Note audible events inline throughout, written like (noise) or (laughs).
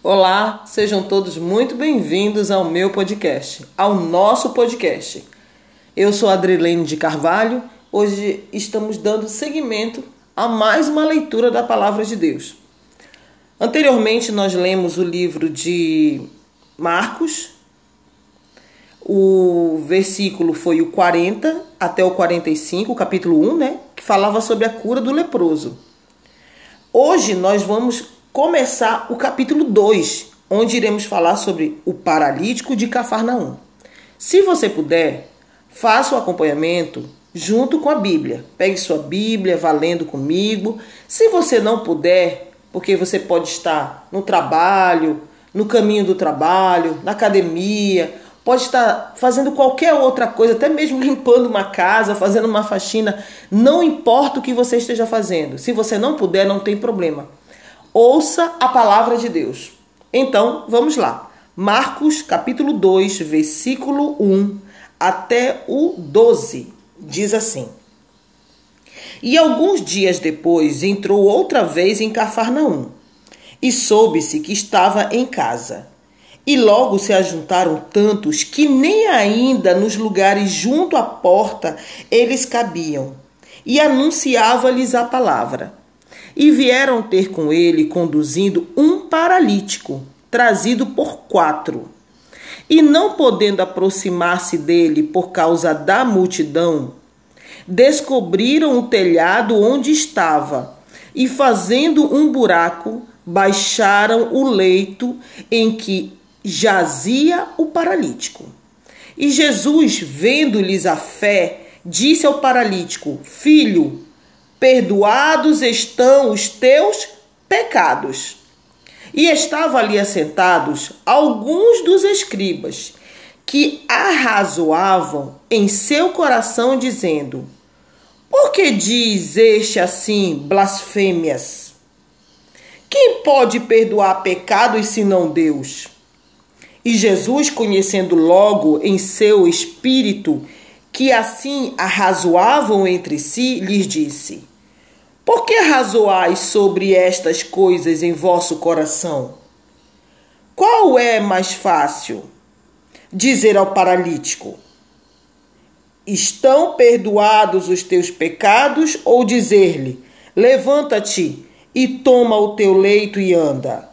Olá, sejam todos muito bem-vindos ao meu podcast, ao nosso podcast. Eu sou Adrilene de Carvalho. Hoje estamos dando seguimento a mais uma leitura da Palavra de Deus. Anteriormente, nós lemos o livro de Marcos. O versículo foi o 40 até o 45, capítulo 1, né? Que falava sobre a cura do leproso. Hoje nós vamos começar o capítulo 2, onde iremos falar sobre o paralítico de Cafarnaum. Se você puder, faça o acompanhamento junto com a Bíblia. Pegue sua Bíblia, valendo comigo. Se você não puder, porque você pode estar no trabalho, no caminho do trabalho, na academia, pode estar fazendo qualquer outra coisa, até mesmo (laughs) limpando uma casa, fazendo uma faxina, não importa o que você esteja fazendo. Se você não puder, não tem problema ouça a palavra de Deus. Então, vamos lá. Marcos capítulo 2, versículo 1 até o 12, diz assim: E alguns dias depois entrou outra vez em Cafarnaum, e soube-se que estava em casa. E logo se ajuntaram tantos que nem ainda nos lugares junto à porta eles cabiam, e anunciava-lhes a palavra. E vieram ter com ele, conduzindo um paralítico, trazido por quatro. E não podendo aproximar-se dele por causa da multidão, descobriram o telhado onde estava e, fazendo um buraco, baixaram o leito em que jazia o paralítico. E Jesus, vendo-lhes a fé, disse ao paralítico: Filho, perdoados estão os teus pecados. E estavam ali assentados alguns dos escribas, que arrazoavam em seu coração, dizendo: Por que diz este assim blasfêmias? Quem pode perdoar pecados senão Deus? E Jesus, conhecendo logo em seu espírito que assim arrazoavam entre si, lhes disse: Por que arrazoais sobre estas coisas em vosso coração? Qual é mais fácil? Dizer ao paralítico: Estão perdoados os teus pecados? Ou dizer-lhe: Levanta-te e toma o teu leito e anda?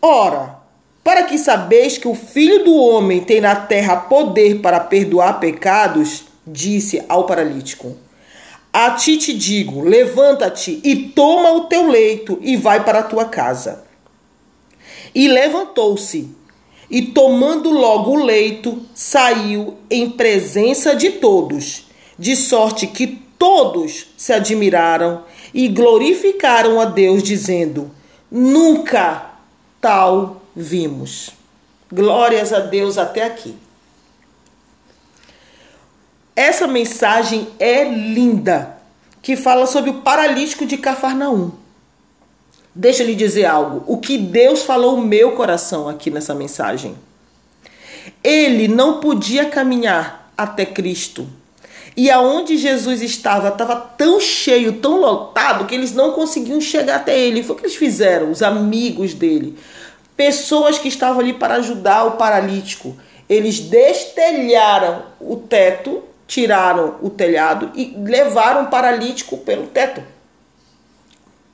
Ora, para que sabeis que o Filho do Homem tem na terra poder para perdoar pecados, disse ao paralítico: A ti te digo: levanta-te e toma o teu leito e vai para a tua casa. E levantou-se, e tomando logo o leito, saiu em presença de todos, de sorte que todos se admiraram e glorificaram a Deus, dizendo: Nunca tal vimos. Glórias a Deus até aqui. Essa mensagem é linda, que fala sobre o paralítico de Cafarnaum. Deixa eu lhe dizer algo. O que Deus falou no meu coração aqui nessa mensagem. Ele não podia caminhar até Cristo. E aonde Jesus estava, estava tão cheio, tão lotado, que eles não conseguiam chegar até ele. Foi o que eles fizeram, os amigos dele pessoas que estavam ali para ajudar o paralítico. Eles destelharam o teto, tiraram o telhado e levaram o paralítico pelo teto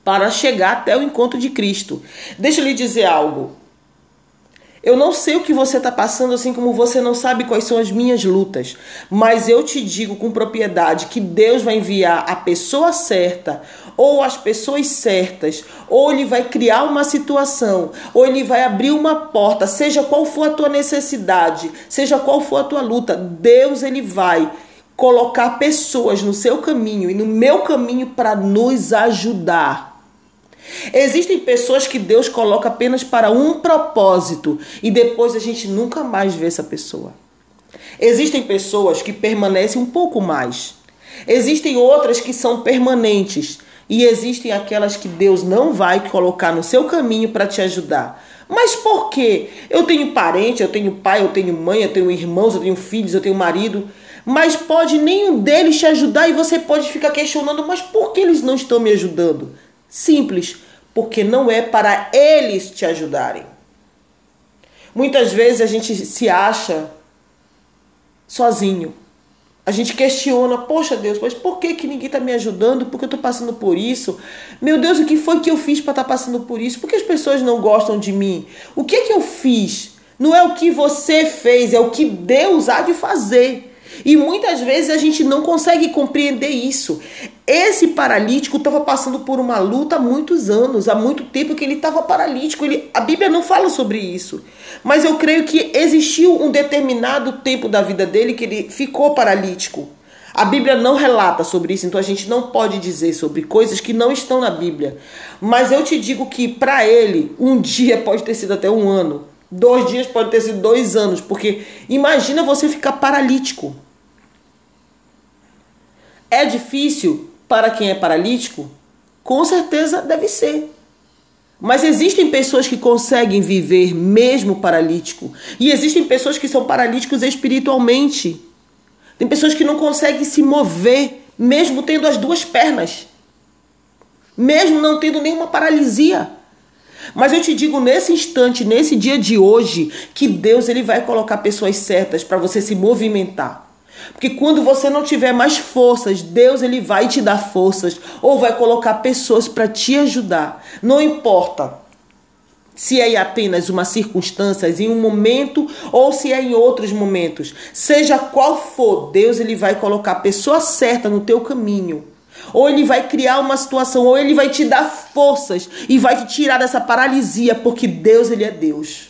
para chegar até o encontro de Cristo. Deixa eu lhe dizer algo. Eu não sei o que você está passando, assim como você não sabe quais são as minhas lutas, mas eu te digo com propriedade que Deus vai enviar a pessoa certa, ou as pessoas certas, ou Ele vai criar uma situação, ou Ele vai abrir uma porta, seja qual for a tua necessidade, seja qual for a tua luta, Deus Ele vai colocar pessoas no seu caminho e no meu caminho para nos ajudar. Existem pessoas que Deus coloca apenas para um propósito e depois a gente nunca mais vê essa pessoa. Existem pessoas que permanecem um pouco mais. Existem outras que são permanentes. E existem aquelas que Deus não vai colocar no seu caminho para te ajudar. Mas por quê? Eu tenho parente, eu tenho pai, eu tenho mãe, eu tenho irmãos, eu tenho filhos, eu tenho marido. Mas pode nenhum deles te ajudar e você pode ficar questionando, mas por que eles não estão me ajudando? Simples, porque não é para eles te ajudarem. Muitas vezes a gente se acha sozinho. A gente questiona, poxa Deus, mas por que, que ninguém está me ajudando? Por que eu estou passando por isso? Meu Deus, o que foi que eu fiz para estar tá passando por isso? Por que as pessoas não gostam de mim? O que que eu fiz? Não é o que você fez, é o que Deus há de fazer. E muitas vezes a gente não consegue compreender isso. Esse paralítico estava passando por uma luta há muitos anos, há muito tempo que ele estava paralítico. Ele, a Bíblia não fala sobre isso. Mas eu creio que existiu um determinado tempo da vida dele que ele ficou paralítico. A Bíblia não relata sobre isso, então a gente não pode dizer sobre coisas que não estão na Bíblia. Mas eu te digo que para ele, um (laughs) dia pode ter sido até um ano, dois dias pode ter sido dois anos, porque imagina você ficar paralítico. É difícil para quem é paralítico? Com certeza deve ser. Mas existem pessoas que conseguem viver mesmo paralítico. E existem pessoas que são paralíticos espiritualmente. Tem pessoas que não conseguem se mover, mesmo tendo as duas pernas. Mesmo não tendo nenhuma paralisia. Mas eu te digo nesse instante, nesse dia de hoje, que Deus ele vai colocar pessoas certas para você se movimentar. Porque quando você não tiver mais forças, Deus ele vai te dar forças ou vai colocar pessoas para te ajudar. Não importa se é apenas uma circunstância, em um momento ou se é em outros momentos. Seja qual for, Deus ele vai colocar a pessoa certa no teu caminho. Ou ele vai criar uma situação, ou ele vai te dar forças e vai te tirar dessa paralisia, porque Deus ele é Deus.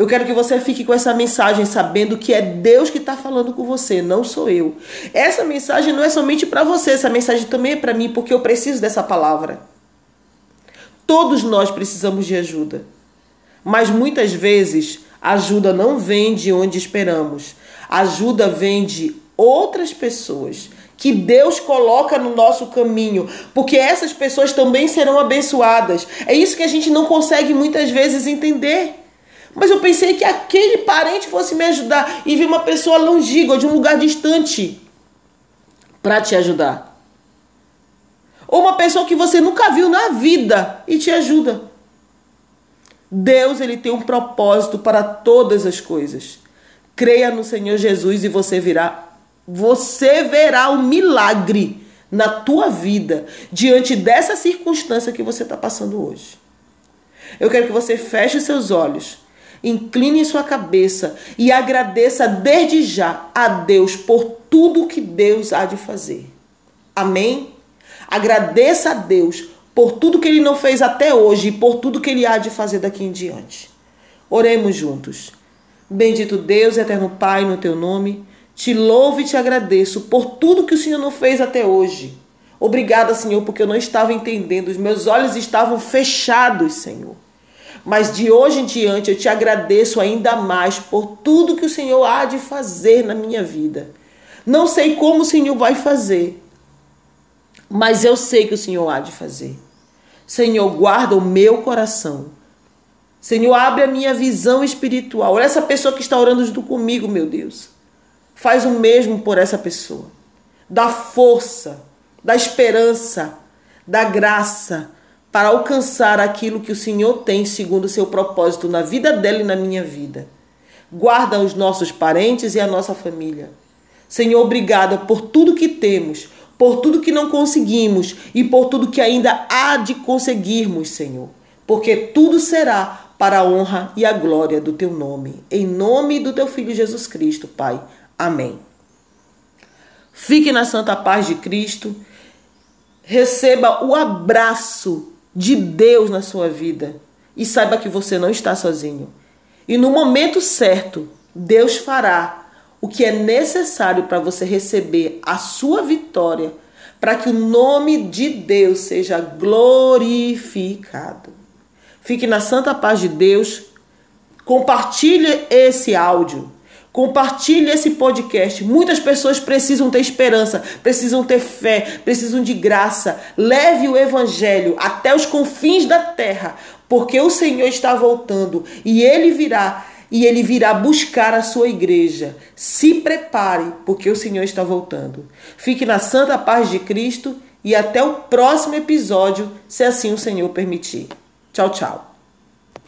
Eu quero que você fique com essa mensagem sabendo que é Deus que está falando com você, não sou eu. Essa mensagem não é somente para você, essa mensagem também é para mim, porque eu preciso dessa palavra. Todos nós precisamos de ajuda. Mas muitas vezes a ajuda não vem de onde esperamos. A ajuda vem de outras pessoas que Deus coloca no nosso caminho, porque essas pessoas também serão abençoadas. É isso que a gente não consegue muitas vezes entender. Mas eu pensei que aquele parente fosse me ajudar e vi uma pessoa longínqua, de um lugar distante, para te ajudar. Ou uma pessoa que você nunca viu na vida e te ajuda. Deus ele tem um propósito para todas as coisas. Creia no Senhor Jesus e você virá, você verá um milagre na tua vida diante dessa circunstância que você está passando hoje. Eu quero que você feche seus olhos Incline sua cabeça e agradeça desde já a Deus por tudo que Deus há de fazer. Amém? Agradeça a Deus por tudo que ele não fez até hoje e por tudo que ele há de fazer daqui em diante. Oremos juntos. Bendito Deus, eterno Pai, no teu nome, te louvo e te agradeço por tudo que o Senhor não fez até hoje. Obrigada, Senhor, porque eu não estava entendendo, os meus olhos estavam fechados, Senhor. Mas de hoje em diante eu te agradeço ainda mais por tudo que o Senhor há de fazer na minha vida. Não sei como o Senhor vai fazer, mas eu sei que o Senhor há de fazer. Senhor, guarda o meu coração. Senhor, abre a minha visão espiritual. Olha essa pessoa que está orando junto comigo, meu Deus. Faz o mesmo por essa pessoa. Dá força, dá esperança, dá graça para alcançar aquilo que o Senhor tem segundo o seu propósito na vida dela e na minha vida. Guarda os nossos parentes e a nossa família. Senhor, obrigada por tudo que temos, por tudo que não conseguimos e por tudo que ainda há de conseguirmos, Senhor. Porque tudo será para a honra e a glória do teu nome. Em nome do teu filho Jesus Cristo, Pai. Amém. Fique na santa paz de Cristo. Receba o abraço de Deus na sua vida e saiba que você não está sozinho. E no momento certo, Deus fará o que é necessário para você receber a sua vitória, para que o nome de Deus seja glorificado. Fique na santa paz de Deus. Compartilhe esse áudio Compartilhe esse podcast. Muitas pessoas precisam ter esperança, precisam ter fé, precisam de graça. Leve o evangelho até os confins da terra, porque o Senhor está voltando e ele virá e ele virá buscar a sua igreja. Se prepare, porque o Senhor está voltando. Fique na santa paz de Cristo e até o próximo episódio, se assim o Senhor permitir. Tchau, tchau.